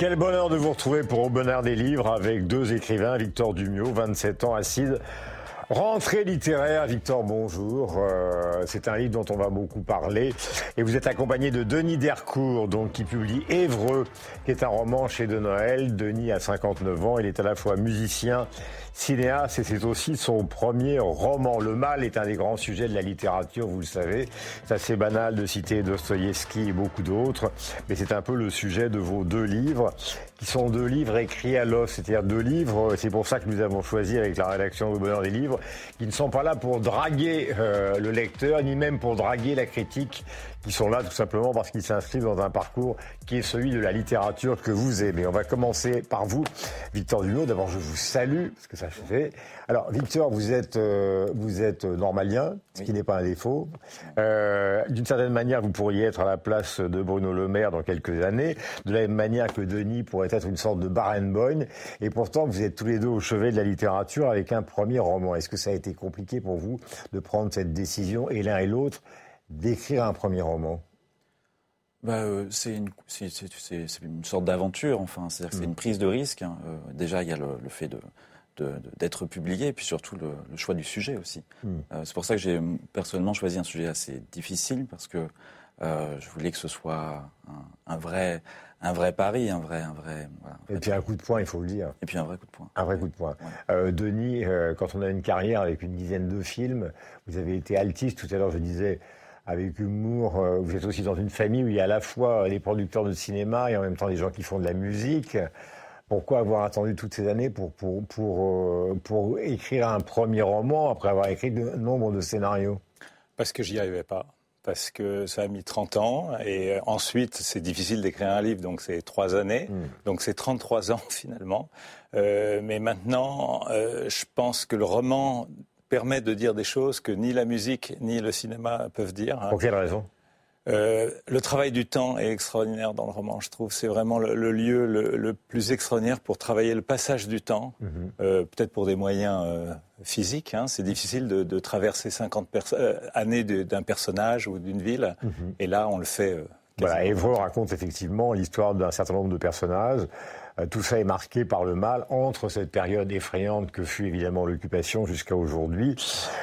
Quel bonheur de vous retrouver pour Au bonheur des livres avec deux écrivains, Victor Dumio, 27 ans, acide. Rentrée littéraire, Victor, bonjour. Euh, c'est un livre dont on va beaucoup parler. Et vous êtes accompagné de Denis Dercourt, donc, qui publie Évreux, qui est un roman chez De Noël. Denis a 59 ans. Il est à la fois musicien, cinéaste et c'est aussi son premier roman. Le mal est un des grands sujets de la littérature, vous le savez. C'est assez banal de citer Dostoïevski et beaucoup d'autres, mais c'est un peu le sujet de vos deux livres, qui sont deux livres écrits à l'os, c'est-à-dire deux livres, c'est pour ça que nous avons choisi avec la rédaction du Bonheur des Livres, qui ne sont pas là pour draguer euh, le lecteur, ni même pour draguer la critique, qui sont là tout simplement parce qu'ils s'inscrivent dans un parcours qui est celui de la littérature que vous aimez. On va commencer par vous, Victor Duno. D'abord, je vous salue, parce que ça fait. Alors, Victor, vous êtes, euh, vous êtes normalien, ce qui n'est pas un défaut. Euh, D'une certaine manière, vous pourriez être à la place de Bruno Le Maire dans quelques années, de la même manière que Denis pourrait être une sorte de Barenboim. Et pourtant, vous êtes tous les deux au chevet de la littérature avec un premier roman. Est-ce que ça a été compliqué pour vous de prendre cette décision, et l'un et l'autre, d'écrire un premier roman bah, euh, c'est une, une, sorte d'aventure, enfin, c'est mm. une prise de risque. Hein. Euh, déjà, il y a le, fait de, d'être publié, et puis surtout le, choix du sujet aussi. Mm. Euh, c'est pour ça que j'ai personnellement choisi un sujet assez difficile, parce que je voulais que ce soit un, vrai, un vrai pari, un vrai, un vrai. et puis un coup de poing, il faut le dire. Et puis un vrai coup de poing. Un vrai coup de poing. Denis, quand on a une carrière avec une dizaine de films, vous avez été altiste. Tout à l'heure, je disais avec humour. Euh, vous êtes aussi dans une famille où il y a à la fois des producteurs de cinéma et en même temps des gens qui font de la musique. Pourquoi avoir attendu toutes ces années pour, pour, pour, euh, pour écrire un premier roman après avoir écrit de nombre de scénarios? Parce que j'y arrivais pas. Parce que ça a mis 30 ans et ensuite c'est difficile d'écrire un livre, donc c'est trois années, hmm. donc c'est 33 ans finalement. Euh, mais maintenant, je pense que le roman permet de dire des choses que ni la musique ni le cinéma peuvent dire. Hein. Pour quelle raison? Euh, le travail du temps est extraordinaire dans le roman, je trouve. C'est vraiment le, lieu le, plus extraordinaire pour travailler le passage du temps, mhm. euh, peut-être pour des moyens euh, physiques. Hein. C'est difficile de, traverser 50 années d'un personnage ou d'une ville. Mhm. Et là, on le fait. voilà, Évreux raconte effectivement l'histoire d'un certain nombre de personnages. Euh, tout ça est marqué par le mal entre cette période effrayante que fut évidemment l'occupation jusqu'à aujourd'hui.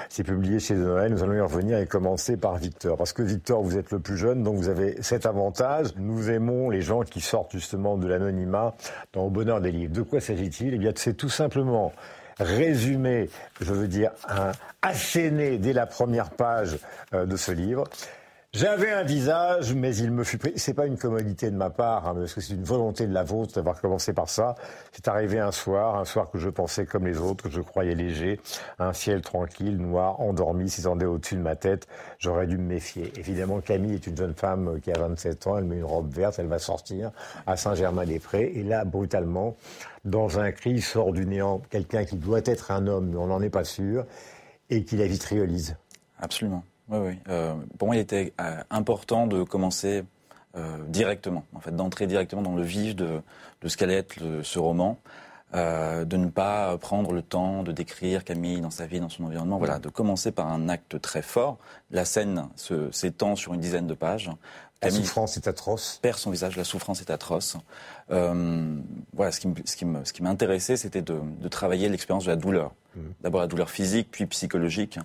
C'est publié chez Noël. Nous allons y revenir et commencer par Victor. Parce que Victor, vous êtes le plus jeune, donc vous avez cet avantage. Nous aimons les gens qui sortent justement de l'anonymat dans le bonheur des livres. De quoi s'agit-il? Eh bien, c'est tout simplement résumer, je veux dire, un asséné dès la première page euh, de ce livre. J'avais un visage, mais il me fut pris. C'est pas une commodité de ma part, hein, parce que c'est une volonté de la vôtre d'avoir commencé par ça. C'est arrivé un soir, un soir que je pensais comme les autres, que je croyais léger, un ciel tranquille, noir, endormi, s'étendait au-dessus de ma tête. J'aurais dû me méfier. Évidemment, Camille est une jeune femme qui a 27 ans, elle met une robe verte, elle va sortir à Saint-Germain-des-Prés, et là, brutalement, dans un cri, sort du néant quelqu'un qui doit être un homme, mais on n'en est pas sûr, et qui la vitriolise. Absolument. Oui, oui. Euh, pour moi, il était euh, important de commencer euh, directement, en fait, d'entrer directement dans le vif de, de ce qu'allait être ce roman. Euh, de ne pas prendre le temps de décrire Camille dans sa vie, dans son environnement. Voilà, de commencer par un acte très fort. La scène s'étend sur une dizaine de pages. La souffrance est atroce. Perd son visage, la souffrance est atroce. Euh, voilà, ce qui, ce qui m'intéressait, c'était de, de, travailler l'expérience de la douleur. Mmh. D'abord la douleur physique, puis psychologique,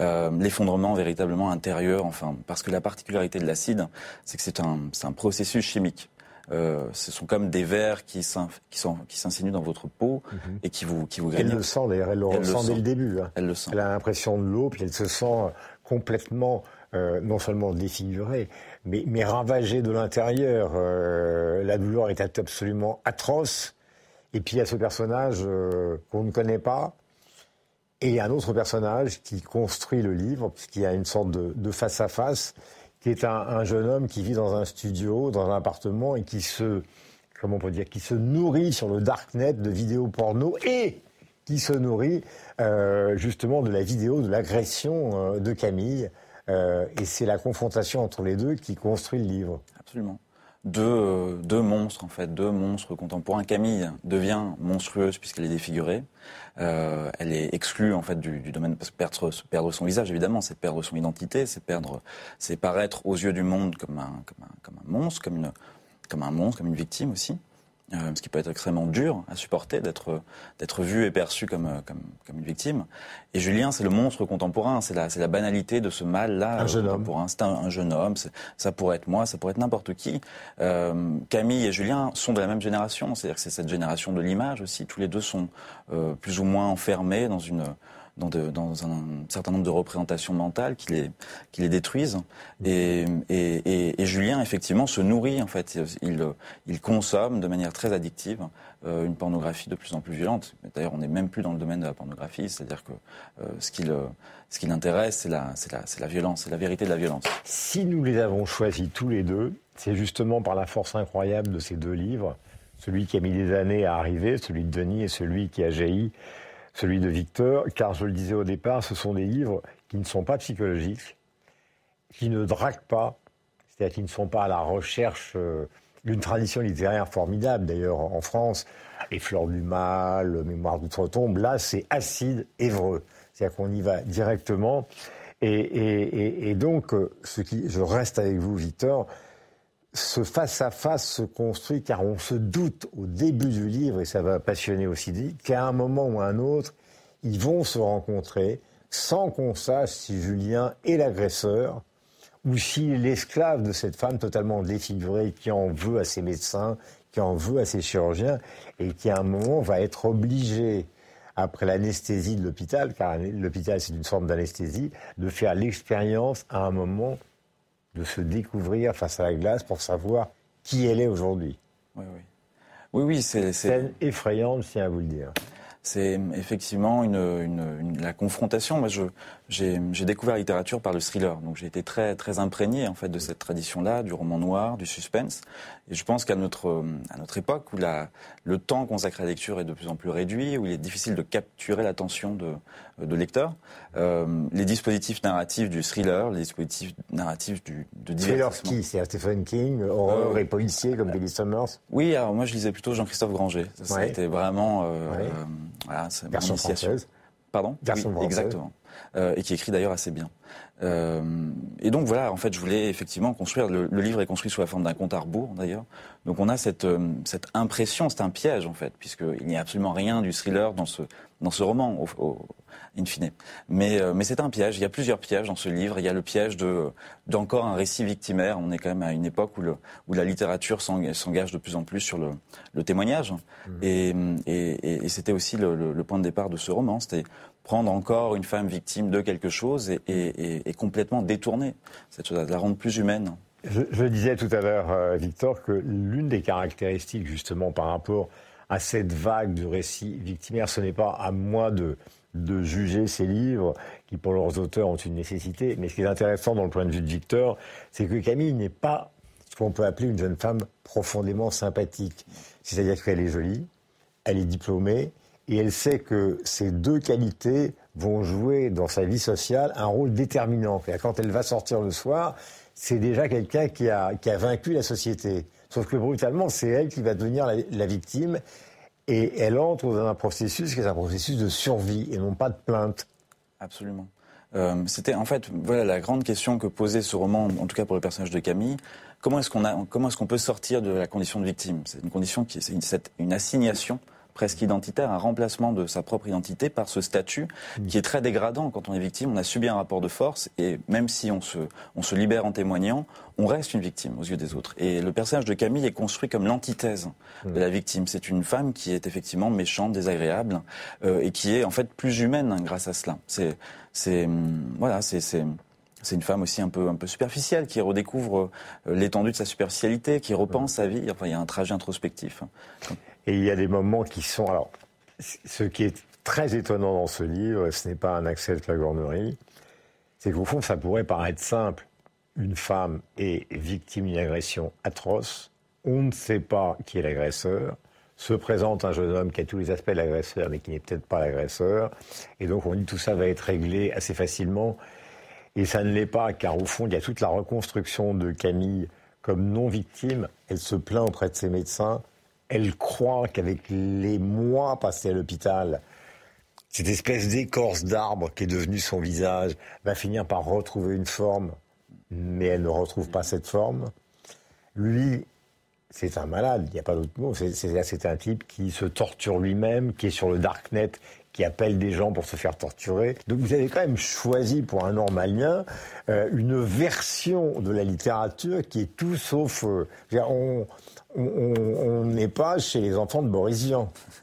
euh, l'effondrement véritablement intérieur. Enfin, parce que la particularité de l'acide, c'est que c'est un, un processus chimique. Euh, ce sont comme des vers qui s'insinuent dans votre peau mhm. et qui vous, qui vous Elle le sent d'ailleurs, elle le ressent dès le début. Hein. Elle le sent. Elle a l'impression de l'eau, puis elle se sent complètement, euh, non seulement défigurée, mais, ravagée de l'intérieur. Euh, la douleur est absolument atroce. Et puis il y a ce personnage qu'on ne connaît pas, et il y a un autre personnage qui construit le livre, puisqu'il y a une sorte de face à face qui est un, jeune homme qui vit dans un studio, dans un appartement et qui se, comment on peut dire, qui se nourrit sur le darknet de vidéos porno et qui se nourrit euh, justement de la vidéo de l'agression euh, de Camille. Euh, et c'est la confrontation entre les deux qui construit le livre. Absolument. deux, deux monstres en fait, deux monstres contemporains. Camille devient monstrueuse puisqu'elle est défigurée. Euh, elle est exclue en fait du, du domaine parce que perdre, perdre son visage évidemment, c'est perdre son identité, c'est perdre, c'est paraître aux yeux du monde comme un, comme un, comme un monstre, comme une, comme un monstre, comme une victime aussi. Euh, ce qui peut être extrêmement dur à supporter, d'être d'être vu et perçu comme, comme, comme une victime. Et Julien, c'est le monstre contemporain, c'est la, c'est la banalité de ce mal-là Un jeune contemporain. C'est un, un jeune homme, ça pourrait être moi, ça pourrait être n'importe qui. Euh, Camille et Julien sont de la même génération, c'est-à-dire que c'est cette génération de l'image aussi. Tous les deux sont euh, plus ou moins enfermés dans une dans, de- dans un certain nombre de représentations mentales qui les, qui les détruisent. Et, et, et, et Julien, effectivement, se nourrit, en fait. Il, il consomme de manière très addictive euh, une pornographie de plus en plus violente. D'ailleurs, on n'est même plus dans le domaine de la pornographie, c'est-à-dire que euh, ce qui ce qui l'intéresse, c'est la, c'est la, c'est la violence, c'est la vérité de la violence. Si nous les avons choisis tous les deux, c'est justement par la force incroyable de ces deux livres, celui qui a mis des années à arriver, celui de Denis et celui qui a jailli, celui de Victor, car je le disais au départ, ce sont des livres qui ne sont pas psychologiques, qui ne draguent pas, c'est-à-dire qui ne sont pas à la recherche euh, d'une tradition littéraire formidable, d'ailleurs en France, Les Fleurs du Mal, Mémoire d'outre-tombe, là c'est acide, évreux, c'est-à-dire qu'on y va directement. Et, donc, euh, ce qui, je reste avec vous, Victor, ce face-à-face se construit car on se doute au début du livre, et ça va passionner aussi qu'à un moment ou à un autre, ils vont se rencontrer sans qu'on sache si Julien est l'agresseur ou est l'esclave de cette femme totalement défigurée qui en veut à ses médecins, qui en veut à ses chirurgiens, et qui à un moment va être obligé, après l'anesthésie de l'hôpital, car l'hôpital c'est une forme d'anesthésie, de faire l'expérience à un moment de se découvrir face à la glace pour savoir qui elle est aujourd'hui. Oui, oui. Oui, oui, c'est, Scène effrayante, je tiens à vous le dire. c'est effectivement une, une- une- la confrontation. Moi, je, j'ai, découvert la littérature par le thriller, donc j'ai été très, très imprégné en fait de cette tradition-là, du roman noir, du suspense. Et je pense qu'à notre, à notre époque, où la, le temps consacré à la lecture est de plus en plus réduit, où il est difficile de capturer l'attention de, de lecteurs, euh, les dispositifs narratifs du thriller, les dispositifs narratifs du, de Thriller divertissement. qui C'est Stephen King, horreur Euh, et policier comme Billy Summers. Oui, alors moi je lisais plutôt Jean-Christophe Granger. Ça, ça a été vraiment, euh, Ouais. euh, voilà, c'est Version française. Pardon? Version Oui, française. exactement. Euh, et qui écrit d'ailleurs assez bien. Euh, et donc voilà, en fait, je voulais effectivement construire. Le, le livre est construit sous la forme d'un compte à rebours, d'ailleurs. Donc on a cette, euh, cette impression, c'est un piège en fait, puisqu'il n'y a absolument rien du thriller dans ce, dans ce roman, au, au- in fine. Mais, mais c'est un piège. Il y a plusieurs pièges dans ce livre. Il y a le piège de d'encore un récit victimaire. On est quand même à une époque où, le, où la littérature s'eng- s'engage de plus en plus sur le, le témoignage. Et, et, et- et c'était aussi le, le- le point de départ de ce roman. C'était prendre encore une femme victime de quelque chose et, complètement détourner cette chose, la rendre plus humaine. Je, disais tout à l'heure, euh, Victor, que l'une des caractéristiques, justement, par rapport à cette vague du récit victimaire, ce n'est pas à moi de, de juger ces livres qui, pour leurs auteurs, ont une nécessité. Mais ce qui est intéressant dans le point de vue de Victor, c'est que Camille n'est pas ce qu'on peut appeler une jeune femme profondément sympathique. C'est-à-dire qu'elle est jolie, elle est diplômée, et elle sait que ces deux qualités vont jouer dans sa vie sociale un rôle déterminant. Quand elle va sortir le soir, c'est déjà quelqu'un qui a, qui a vaincu la société. Sauf que brutalement, c'est elle qui va devenir la, victime, et elle entre dans un processus qui est un processus de survie, et non pas de plainte. Absolument. Euh, C'était en fait voilà la grande question que posait ce roman, en tout cas pour le personnage de Camille. Comment est-ce qu'on qu'on peut sortir de la condition de victime? C'est une condition qui, c'est une assignation presque identitaire, un remplacement de sa propre identité par ce statut qui est très dégradant quand on est victime. On a subi un rapport de force et même si on se, on se libère en témoignant, on reste une victime aux yeux des autres. Et le personnage de Camille est construit comme l'antithèse de la victime. C'est une femme qui est effectivement méchante, désagréable euh, et qui est en fait plus humaine hein, grâce à cela. C'est, c'est, hum, voilà, c'est, c'est, c'est une femme aussi un peu, un peu superficielle qui redécouvre euh, l'étendue de sa superficialité, qui repense sa vie. Enfin, il y a un trajet introspectif. Et il y a des moments qui sont. Alors, ce qui est très étonnant dans ce livre, ce n'est pas un accès de flagornerie, c'est qu'au fond, ça pourrait paraître simple. Une femme est victime d'une agression atroce, on ne sait pas qui est l'agresseur, se présente un jeune homme qui a tous les aspects de l'agresseur, mais qui n'est peut-être pas l'agresseur, et donc on dit tout ça va être réglé assez facilement. Et ça ne l'est pas, car au fond, il y a toute la reconstruction de Camille comme non victime, elle se plaint auprès de ses médecins, elle croit qu'avec les mois passés à l'hôpital, cette espèce d'écorce d'arbre qui est devenue son visage va finir par retrouver une forme, mais elle ne retrouve pas cette forme. Lui, c'est un malade, il n'y a pas d'autre mot. C'est un type qui se torture lui-même, qui est sur le darknet, qui appelle des gens pour se faire torturer. Donc vous avez quand même choisi pour un normalien euh, une version de la littérature qui est tout sauf... Euh, on, on n'est pas chez les enfants de Boris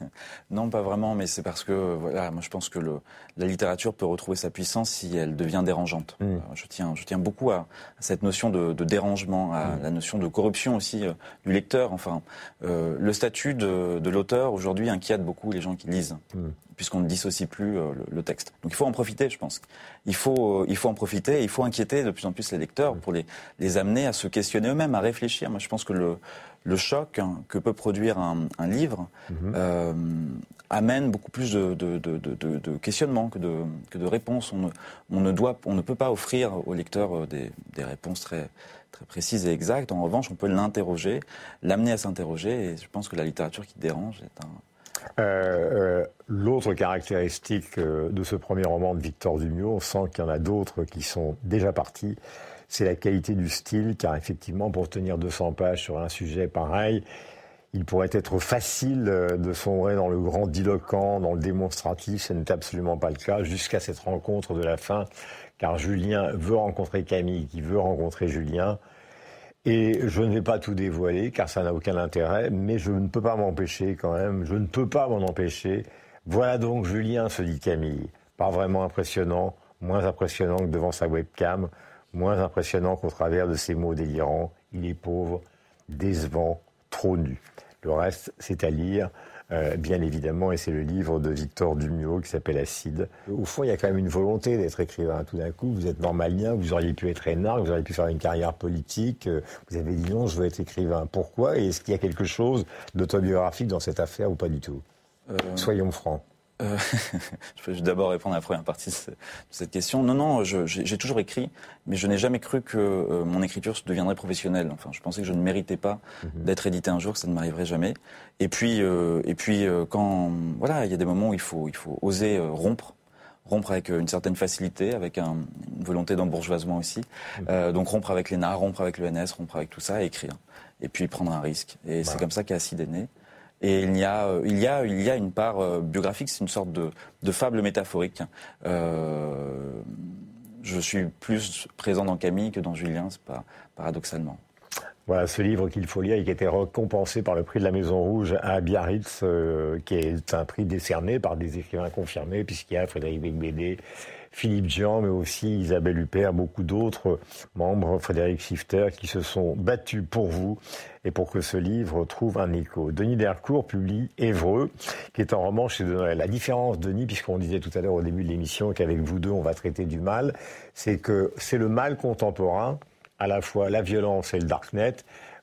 non, pas vraiment, mais c'est parce que voilà, moi je pense que le, la littérature peut retrouver sa puissance si elle devient dérangeante. Mm. Euh, je, tiens, je tiens beaucoup à, cette notion de, de dérangement, à mm. la notion de corruption aussi euh, du lecteur. Enfin, euh, le statut de, de l'auteur aujourd'hui inquiète beaucoup les gens qui lisent. Mm puisqu'on ne dissocie plus euh, le, texte. Donc il faut en profiter, je pense. Il faut, euh, il faut en profiter, il faut inquiéter de plus en plus les lecteurs pour les, les amener à se questionner eux-mêmes, à réfléchir. Moi, je pense que le, le choc hein, que peut produire un, un livre mhm. euh, amène beaucoup plus de, de, de, de, questionnements que de, que de réponses. On ne, on ne, doit, on ne peut pas offrir au lecteur des, des réponses très, très précises et exactes. En revanche, on peut l'interroger, l'amener à s'interroger. Et je pense que la littérature qui dérange est un, euh, euh, l'autre caractéristique euh, de ce premier roman de Victor Dumio, on sent qu'il y en a d'autres qui sont déjà partis, c'est la qualité du style, car effectivement, pour tenir 200 pages sur un sujet pareil, il pourrait être facile de sombrer dans le grand diloquent, dans le démonstratif, ce n'est absolument pas le cas, jusqu'à cette rencontre de la fin, car Julien veut rencontrer Camille, qui veut rencontrer Julien, et je ne vais pas tout dévoiler car ça n'a aucun intérêt, mais je ne peux pas m'empêcher quand même, je ne peux pas m'en empêcher. Voilà donc Julien, se dit Camille. Pas vraiment impressionnant, moins impressionnant que devant sa webcam, moins impressionnant qu'au travers de ses mots délirants. Il est pauvre, décevant, trop nu. Le reste, c'est à lire. Euh, bien évidemment, et c'est le livre de Victor Dumio qui s'appelle Acide. Au fond, il y a quand même une volonté d'être écrivain. Tout d'un coup, vous êtes normalien, vous auriez pu être énarque, vous auriez pu faire une carrière politique. Euh, vous avez dit non, je veux être écrivain. Pourquoi? Et est-ce qu'il y a quelque chose d'autobiographique dans cette affaire ou pas du tout? Euh, Soyons francs. Euh, je peux d'abord répondre à la première partie de cette question. Non, non, j'ai toujours écrit, mais je n'ai jamais cru que euh, mon écriture deviendrait professionnelle. Enfin, je pensais que je ne méritais pas mhm. d'être édité un jour, que ça ne m'arriverait jamais. Et puis, euh, et puis quand voilà, il y a des moments où il faut, il faut oser rompre rompre avec une certaine facilité, avec une volonté d'embourgeoisement aussi. Mhm. donc rompre avec l'ENA, rompre avec l'ENS, rompre avec tout ça et écrire. Et puis prendre un risque. Et c'est comme ça qu'Acide est né. Et il y a, euh, il y a, il y a une part euh, biographique, c'est une sorte de, de fable métaphorique. Euh, je suis plus présent dans Camille que dans Julien, c'est pas paradoxalement. Voilà ce livre qu'il faut lire et qui a été récompensé par le prix de la Maison Rouge à Biarritz, qui est un prix décerné par des écrivains confirmés, puisqu'il y a Frédéric Becbédé, Philippe Jean, mais aussi Isabelle Huppert, beaucoup d'autres membres, Frédéric Shifter, qui se sont battus pour vous et pour que ce livre trouve un écho. Denis Dercourt publie Évreux, qui est un roman chez De Noël. La différence, Denis, puisqu'on disait tout à l'heure au début de l'émission qu'avec vous deux, on va traiter du mal, c'est que c'est le mal contemporain, à la fois la violence et le darknet,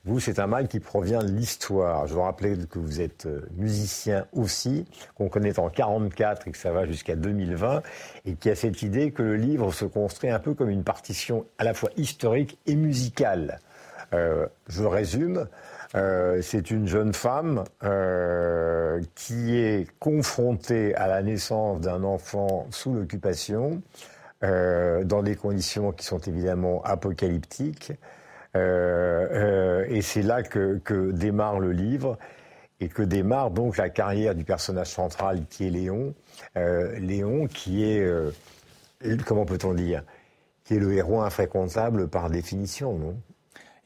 vous, c'est un mal qui provient de l'histoire. Je vous rappelle que vous êtes euh, musicien aussi, qu'on connaît en 44 et que ça va jusqu'à 2020, et qui a cette idée que le livre se construit un peu comme une partition à la fois historique et musicale. Euh, je résume. Euh, c'est une jeune femme qui est confrontée à la naissance d'un enfant sous l'occupation, dans des conditions qui sont évidemment apocalyptiques. Euh, euh, et c'est là que, que, démarre le livre et que démarre donc la carrière du personnage central qui est Léon. Euh, Léon qui est, comment peut-on dire, qui est le héros infréquentable par définition, non?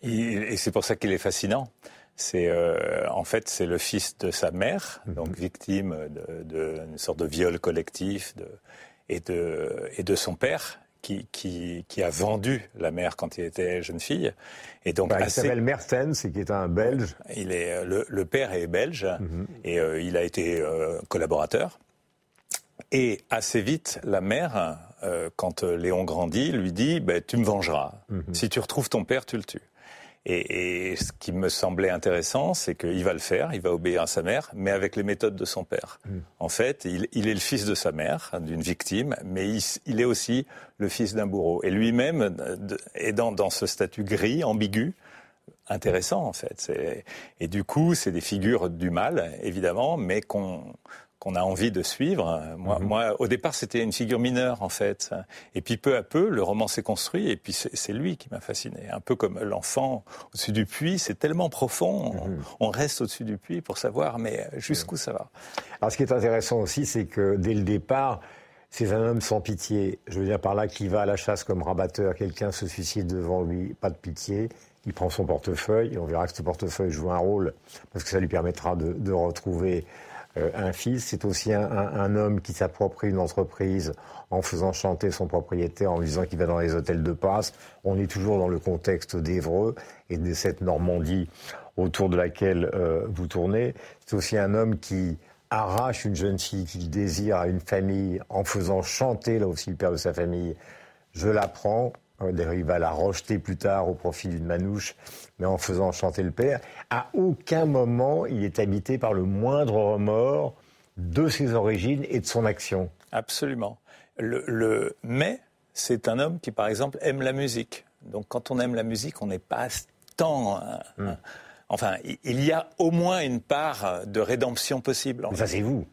Et, c'est pour ça qu'il est fascinant. C'est en fait c'est le fils de sa mère, mhm. donc victime d'une sorte de viol collectif de, et, de, et de son père, qui, qui, a vendu la mère quand il était jeune fille. Et donc bah, Il s'appelle Mertens, qui est un Belge. Il est, euh, le, père est belge mhm. et euh, il a été euh, collaborateur. Et assez vite, la mère, quand Léon grandit, lui dit bah, Tu me vengeras. Mhm. Si tu retrouves ton père, tu le tues. Et, ce qui me semblait intéressant, c'est qu'il va le faire, il va obéir à sa mère, mais avec les méthodes de son père. Mm. En fait, il, est le fils de sa mère, d'une victime, mais il, est aussi le fils d'un bourreau. Et lui-même est dans, ce statut gris, ambigu, intéressant en fait. Et du coup, c'est des figures du mal, évidemment, mais qu'on qu'on a envie de suivre. Moi, mhm. moi au départ, c'était une figure mineure, en fait. Et puis, peu à peu, le roman s'est construit, et puis c'est lui qui m'a fasciné. Un peu comme l'enfant au-dessus du puits, c'est tellement profond, on, mhm. reste au-dessus du puits pour savoir, mais jusqu'où ça va. Alors, ce qui est intéressant aussi, c'est que dès le départ, c'est un homme sans pitié. Je veux dire par là qui va à la chasse comme rabatteur, quelqu'un se suicide devant lui, pas de pitié. Il prend son portefeuille, et on verra que ce portefeuille joue un rôle, parce que ça lui permettra de, de retrouver euh, un fils. C'est aussi un, homme qui s'approprie une entreprise en faisant chanter son propriétaire, en disant qu'il va dans les hôtels de passe. On est toujours dans le contexte d'Evreux et de cette Normandie autour de laquelle euh, vous tournez. C'est aussi un homme qui arrache une jeune fille qu'il désire à une famille en faisant chanter, là aussi le père de sa famille, je la prends, il va la rejeter plus tard au profit d'une manouche, mais en faisant chanter le père. À aucun moment, il est habité par le moindre remords de ses origines et de son action. Absolument. Le, mais c'est un homme qui, par exemple, aime la musique. Donc, quand on aime la musique, on n'est pas tant. Hmm. enfin, il y a au moins une part de rédemption possible. ça, c'est vous.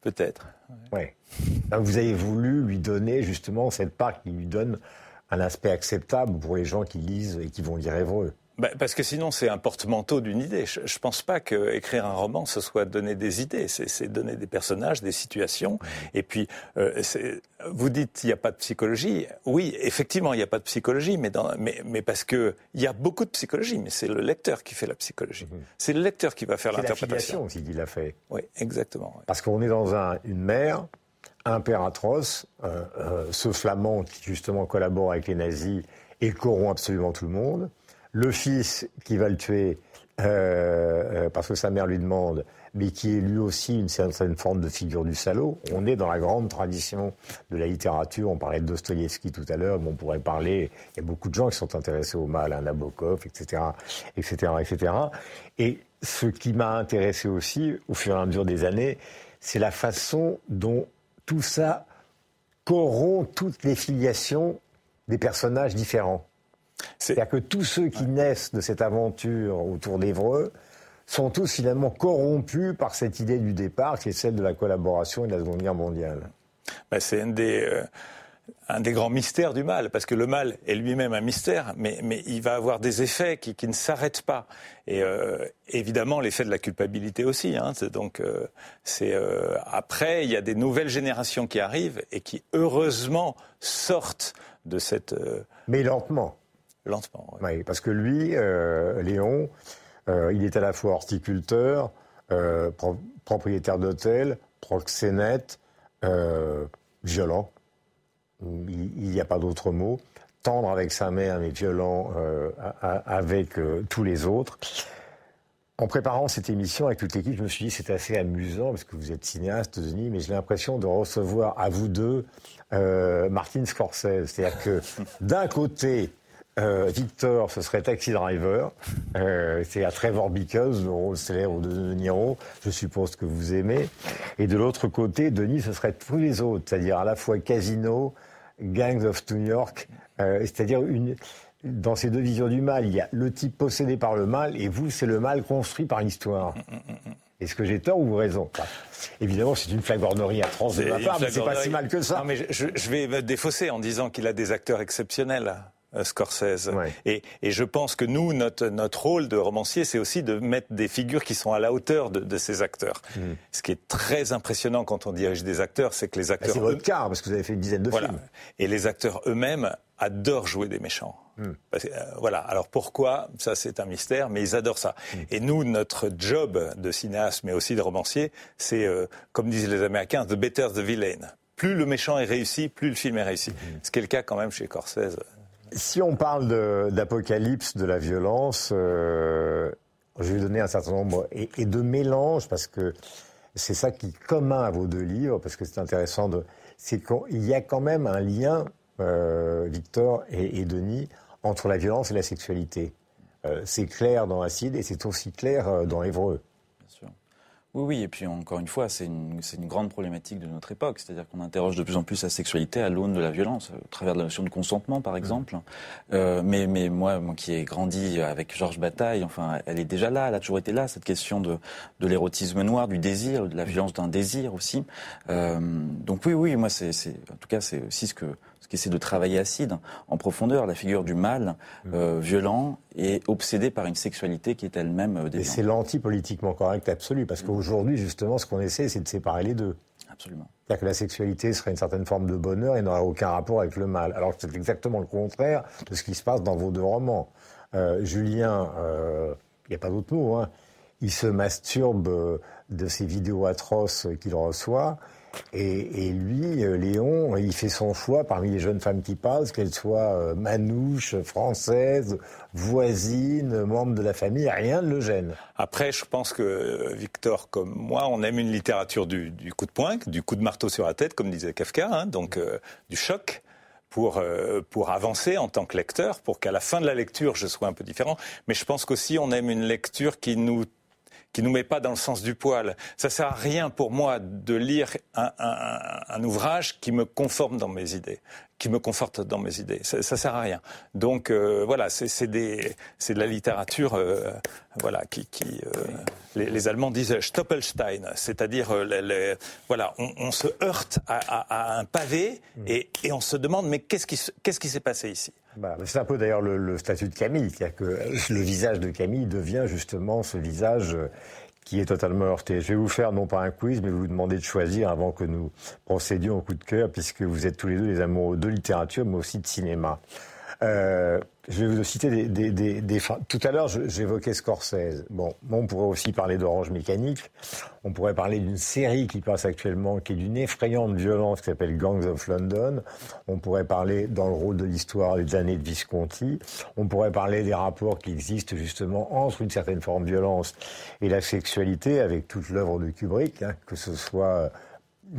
Peut-être. Oui. Vous avez voulu lui donner justement cette part qui lui donne un aspect acceptable pour les gens qui lisent et qui vont lire Évreux. Bah, parce que sinon, c'est un porte-manteau d'une idée. Je ne pense pas qu'écrire un roman, ce soit donner des idées. C'est donner des personnages, des situations. Et puis, euh, vous dites qu'il n'y a pas de psychologie. Oui, effectivement, il n'y a pas de psychologie, mais, dans, mais, mais parce qu'il y a beaucoup de psychologie. Mais c'est le lecteur qui fait la psychologie. Mhm. C'est le lecteur qui va faire l'interprétation. C'est aussi qu'il a fait. Oui, exactement. Parce qu'on est dans un, une mer impératrice, euh, euh, ce flamand qui justement collabore avec les nazis et corrompt absolument tout le monde, le fils qui va le tuer euh, parce que sa mère lui demande, mais qui est lui aussi une certaine forme de figure du salaud. On est dans la grande tradition de la littérature. On parlait de Dostoïevski tout à l'heure, mais on pourrait parler. Il y a beaucoup de gens qui sont intéressés au mal, hein, Nabokov, etc., etc., etc. Et ce qui m'a intéressé aussi, au fur et à mesure des années, c'est la façon dont tout ça corrompt toutes les filiations des personnages différents. C'est-à-dire que tous ceux qui naissent de cette aventure autour d'Evreux sont tous finalement corrompus par cette idée du départ, qui est celle de la collaboration et de la Seconde Guerre mondiale. Ben, c'est un des, euh, un des grands mystères du mal, parce que le mal est lui-même un mystère, mais, mais, il va avoir des effets qui, qui ne s'arrêtent pas. Et euh, évidemment, l'effet de la culpabilité aussi. Hein, donc, euh, c'est euh, après, il y a des nouvelles générations qui arrivent et qui heureusement sortent de cette. Mais lentement. Lentement. Oui, oui parce que lui, Léon, il est à la fois horticulteur, propriétaire d'hôtel, proxénète, violent il n'y a pas d'autre mot, tendre avec sa mère mais violent euh, avec euh, tous les autres. En préparant cette émission avec toute l'équipe, je me suis dit c'est assez amusant parce que vous êtes cinéaste, Denis, mais j'ai l'impression de recevoir à vous deux euh, Martin Scorsese. C'est-à-dire que d'un côté, Victor, ce serait Taxi Driver. C'est à Trevor Because, le rôle célèbre de De Niro. Je suppose que vous aimez. Et de l'autre côté, Denis, ce serait tous les autres, c'est-à-dire à la fois Casino, Gangs of New York, euh, c'est-à-dire une, dans ces deux visions du mal, il y a le type possédé par le mal, et vous, c'est le mal construit par l'histoire. Est-ce que j'ai tort ou raison? Évidemment, c'est une flagornerie atroce de ma part, mais c'est pas si mal que ça. Non, mais je, je vais me défausser en disant qu'il a des acteurs exceptionnels. Euh, Scorsese. Et, et, je pense que nous, notre, notre rôle de romancier, c'est aussi de mettre des figures qui sont à la hauteur de, de ces acteurs. Mm. Ce qui est très impressionnant quand on dirige des acteurs, c'est que les acteurs... C'est votre cas, parce que vous avez fait une dizaine de voilà. films. Et les acteurs eux-mêmes adorent jouer des méchants. Mm. Parce euh, voilà. Alors pourquoi? Ça, c'est un mystère, mais ils adorent ça. Mm. Et nous, notre job de cinéaste, mais aussi de romancier, c'est, euh, comme disent les Américains, the better the villain. Plus le méchant est réussi, plus le film est réussi. Ce qui est le cas quand même chez Scorsese. Si on parle d'apocalypse, de, la violence, euh, je vais donner un certain nombre et, de mélange parce que c'est ça qui est commun à vos deux livres parce que c'est intéressant de, c'est qu'il y a quand même un lien, euh, Victor et, Denis, entre la violence et la sexualité. Euh, c'est clair dans Acide et c'est aussi clair dans Évreux. Oui, oui, et puis encore une fois, c'est une, une, grande problématique de notre époque, c'est-à-dire qu'on interroge de plus en plus la sexualité à l'aune de la violence, au travers de la notion de consentement, par exemple. Euh, mais, mais moi, moi qui ai grandi avec Georges Bataille, enfin, elle est déjà là, elle a toujours été là, cette question de, de l'érotisme noir, du désir, de la violence d'un désir aussi. Euh, donc oui, oui, moi, c'est, en tout cas, c'est aussi ce que qui essaie de travailler acide en profondeur, la figure du mal mm. euh, violent et obsédé par une sexualité qui est elle-même euh, Et c'est l'anti-politiquement correct absolu, parce mm. qu'aujourd'hui, justement, ce qu'on essaie, c'est de séparer les deux. Absolument. C'est-à-dire que la sexualité serait une certaine forme de bonheur et n'aurait aucun rapport avec le mal. Alors c'est exactement le contraire de ce qui se passe dans vos deux romans. Euh, Julien, il n'y a pas d'autre mot, hein, il se masturbe de ces vidéos atroces qu'il reçoit et, lui, euh, Léon, il fait son choix parmi les jeunes femmes qui passent, qu'elles soient euh, manouches, françaises, voisines, membres de la famille, rien ne le gêne. Après, je pense que euh, Victor, comme moi, on aime une littérature du, coup de poing, du coup de marteau sur la tête, comme disait Kafka, hein, donc du choc. Pour, pour avancer en tant que lecteur, pour qu'à la fin de la lecture, je sois un peu différent. Mais je pense qu'aussi, on aime une lecture qui nous qui nous met pas dans le sens du poil. Ça sert à rien pour moi de lire un, un, un ouvrage qui me conforme dans mes idées qui me conforte dans mes idées. Ça, ça sert à rien. Donc euh, voilà, c'est de la littérature, euh, voilà, qui, qui euh, les, les, Allemands disent Stoppelstein, c'est-à-dire euh, voilà, on, on, se heurte à, à, à un pavé et, et, on se demande mais qu'est-ce qui qu'est-ce qui s'est passé ici? Bah, c'est un peu d'ailleurs le, le, statut de Camille, c'est-à-dire que le visage de Camille devient justement ce visage qui est totalement heurté. Je vais vous faire non pas un quiz, mais vous demander de choisir avant que nous procédions au coup de cœur, puisque vous êtes tous les deux des amoureux de littérature, mais aussi de cinéma. Euh, je vais vous citer des, des, des, des Tout à l'heure, j'évoquais Scorsese. Bon, on pourrait aussi parler d'Orange Mécanique. On pourrait parler d'une série qui passe actuellement, qui est d'une effrayante violence, qui s'appelle Gangs of London. On pourrait parler, dans le rôle de l'histoire, des années de Visconti. On pourrait parler des rapports qui existent justement entre une certaine forme de violence et la sexualité, avec toute l'œuvre de Kubrick, hein, que ce soit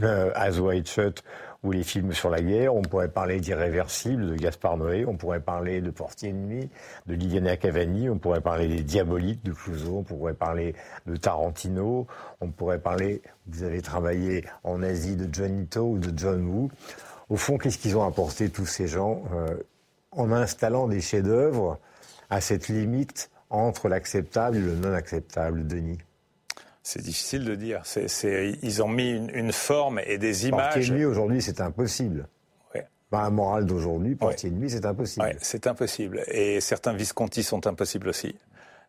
euh, As White Shut ou les films sur la guerre. On pourrait parler d'Irréversible de Gaspard Noé. On pourrait parler de Portier de nuit de Liliana Cavani. On pourrait parler des Diaboliques de Clouseau. On pourrait parler de Tarantino. On pourrait parler, vous avez travaillé en Asie, de John Ito ou de John Woo. Au fond, qu'est-ce qu'ils ont apporté tous ces gens euh, en installant des chefs-d'œuvre à cette limite entre l'acceptable et le non acceptable, Denis? C'est difficile de dire. ils ont mis une, forme et des images. Portier de nuit aujourd'hui, c'est impossible. Ouais. Bah, la morale d'aujourd'hui, portier de nuit, c'est impossible. Ouais, c'est impossible. Et certains Visconti sont impossibles aussi.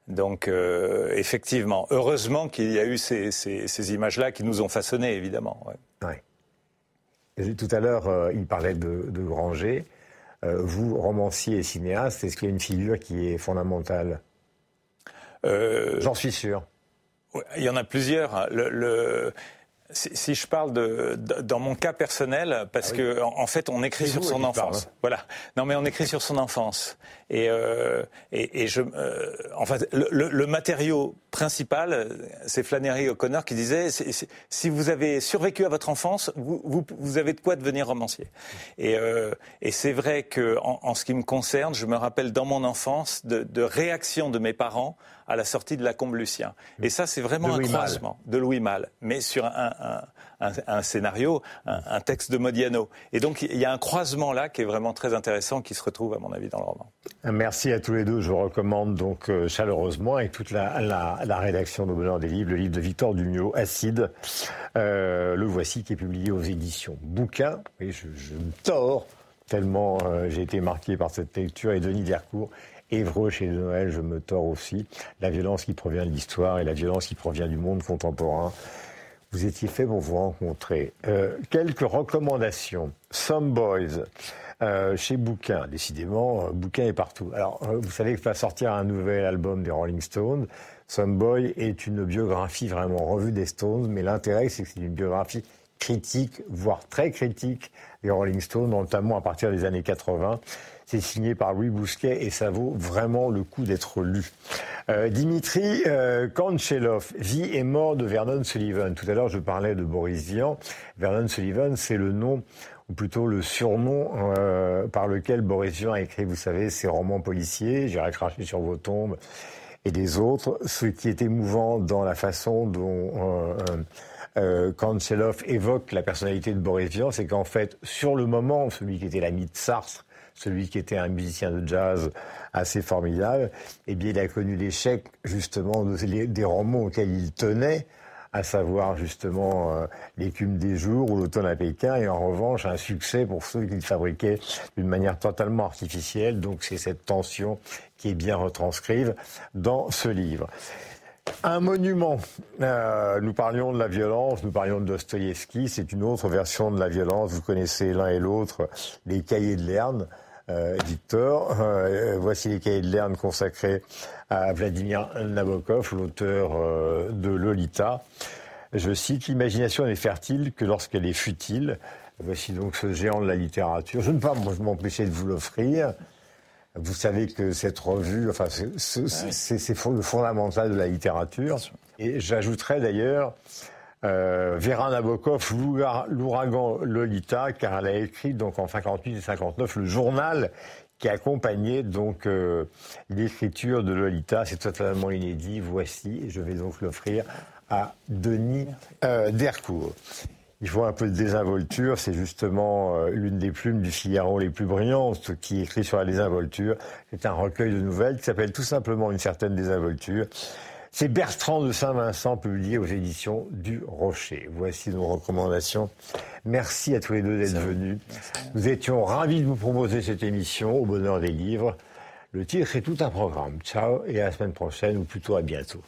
Donc, euh, effectivement, heureusement qu'il y a eu ces, images-là qui nous ont façonnés, évidemment. Ouais. Tout à l'heure, euh, il parlait de, de Granger. Euh, vous, romancier et cinéaste, est-ce qu'il y a une figure qui est fondamentale? J'en suis sûr. Il y en a plusieurs. Le, le, si, je parle de, dans mon cas personnel, parce ah que en, fait on écrit sur son enfance. Voilà. Non mais on écrit sur son enfance. Et, euh, et, et, je, euh, en fait, le, le, matériau principal, c'est Flannery O'Connor qui disait si vous avez survécu à votre enfance, vous, vous, vous avez de quoi devenir romancier. Et, euh, et c'est vrai que en, en, ce qui me concerne, je me rappelle dans mon enfance de, de réactions de mes parents à la sortie de la Combe Lucien. Et ça, c'est vraiment un croisement de Louis Malle, mais sur un, un un, scénario, un, texte de Modiano. Et donc il y a un croisement là qui est vraiment très intéressant, qui se retrouve à mon avis dans le roman. Merci à tous les deux. Je recommande donc euh, chaleureusement avec toute la, la, rédaction de Bonheur des Livres, le livre de Victor Dumio, Acide. Euh, le voici qui est publié aux éditions Bouquin. Et je, me tords tellement euh, j'ai été marqué par cette lecture. Et Denis Dercourt Évreux chez Noël, je me tords aussi. La violence qui provient de l'histoire et la violence qui provient du monde contemporain vous étiez fait pour vous rencontrer. Euh, quelques recommandations. Some Boys, euh, chez Bouquin. Décidément, euh, Bouquin est partout. Alors, euh, vous savez que va sortir un nouvel album des Rolling Stones. Some Boy est une biographie vraiment revue des Stones, mais l'intérêt, c'est que c'est une biographie critique, voire très critique des Rolling Stones, notamment à partir des années 80. C'est signé par Louis Bousquet et ça vaut vraiment le coup d'être lu. Euh, Dimitri euh, Kanchelov, Vie et mort de Vernon Sullivan. Tout à l'heure, je parlais de Boris Vian. Vernon Sullivan, c'est le nom ou plutôt le surnom euh, par lequel Boris Vian a écrit, vous savez, ses romans policiers, J'irai cracher sur vos tombes, et des autres. Ce qui est émouvant dans la façon dont euh, euh, Kanchelov évoque la personnalité de Boris Vian, c'est qu'en fait, sur le moment, celui qui était l'ami de Sartre, celui qui était un musicien de jazz assez formidable, eh bien, il a connu l'échec justement des romans auxquels il tenait, à savoir justement euh, l'écume des jours ou l'automne à Pékin, et en revanche un succès pour ceux qu'il fabriquait d'une manière totalement artificielle. Donc c'est cette tension qui est bien retranscrite dans ce livre. Un monument. Euh, nous parlions de la violence, nous parlions de Dostoïevski, c'est une autre version de la violence. Vous connaissez l'un et l'autre les cahiers de Lerne. Euh, Victor, euh, voici les cahiers de Lerne consacrés à Vladimir Nabokov, l'auteur de Lolita. Je cite L'imagination n'est fertile que lorsqu'elle est futile. Voici donc ce géant de la littérature. Je ne peux pas m'empêcher de vous l'offrir. Vous savez que cette revue, enfin, c'est le fondamental de la littérature. Et j'ajouterais d'ailleurs euh, Vera Nabokov, l'ouragan Lolita, car elle a écrit donc en 58 et 59 le journal qui accompagnait donc euh, l'écriture de Lolita. C'est totalement inédit. Voici, je vais donc l'offrir à Denis euh, Dercourt. Il faut un peu de désinvolture, c'est justement euh, l'une des plumes du Figaro les plus brillantes qui écrit sur la désinvolture. C'est un recueil de nouvelles qui s'appelle tout simplement Une certaine désinvolture. C'est Bertrand de Saint-Vincent, publié aux éditions du Rocher. Voici nos recommandations. Merci à tous les deux d'être venus. Nous étions ravis de vous proposer cette émission au bonheur des livres. Le titre est tout un programme. Ciao et à la semaine prochaine, ou plutôt à bientôt.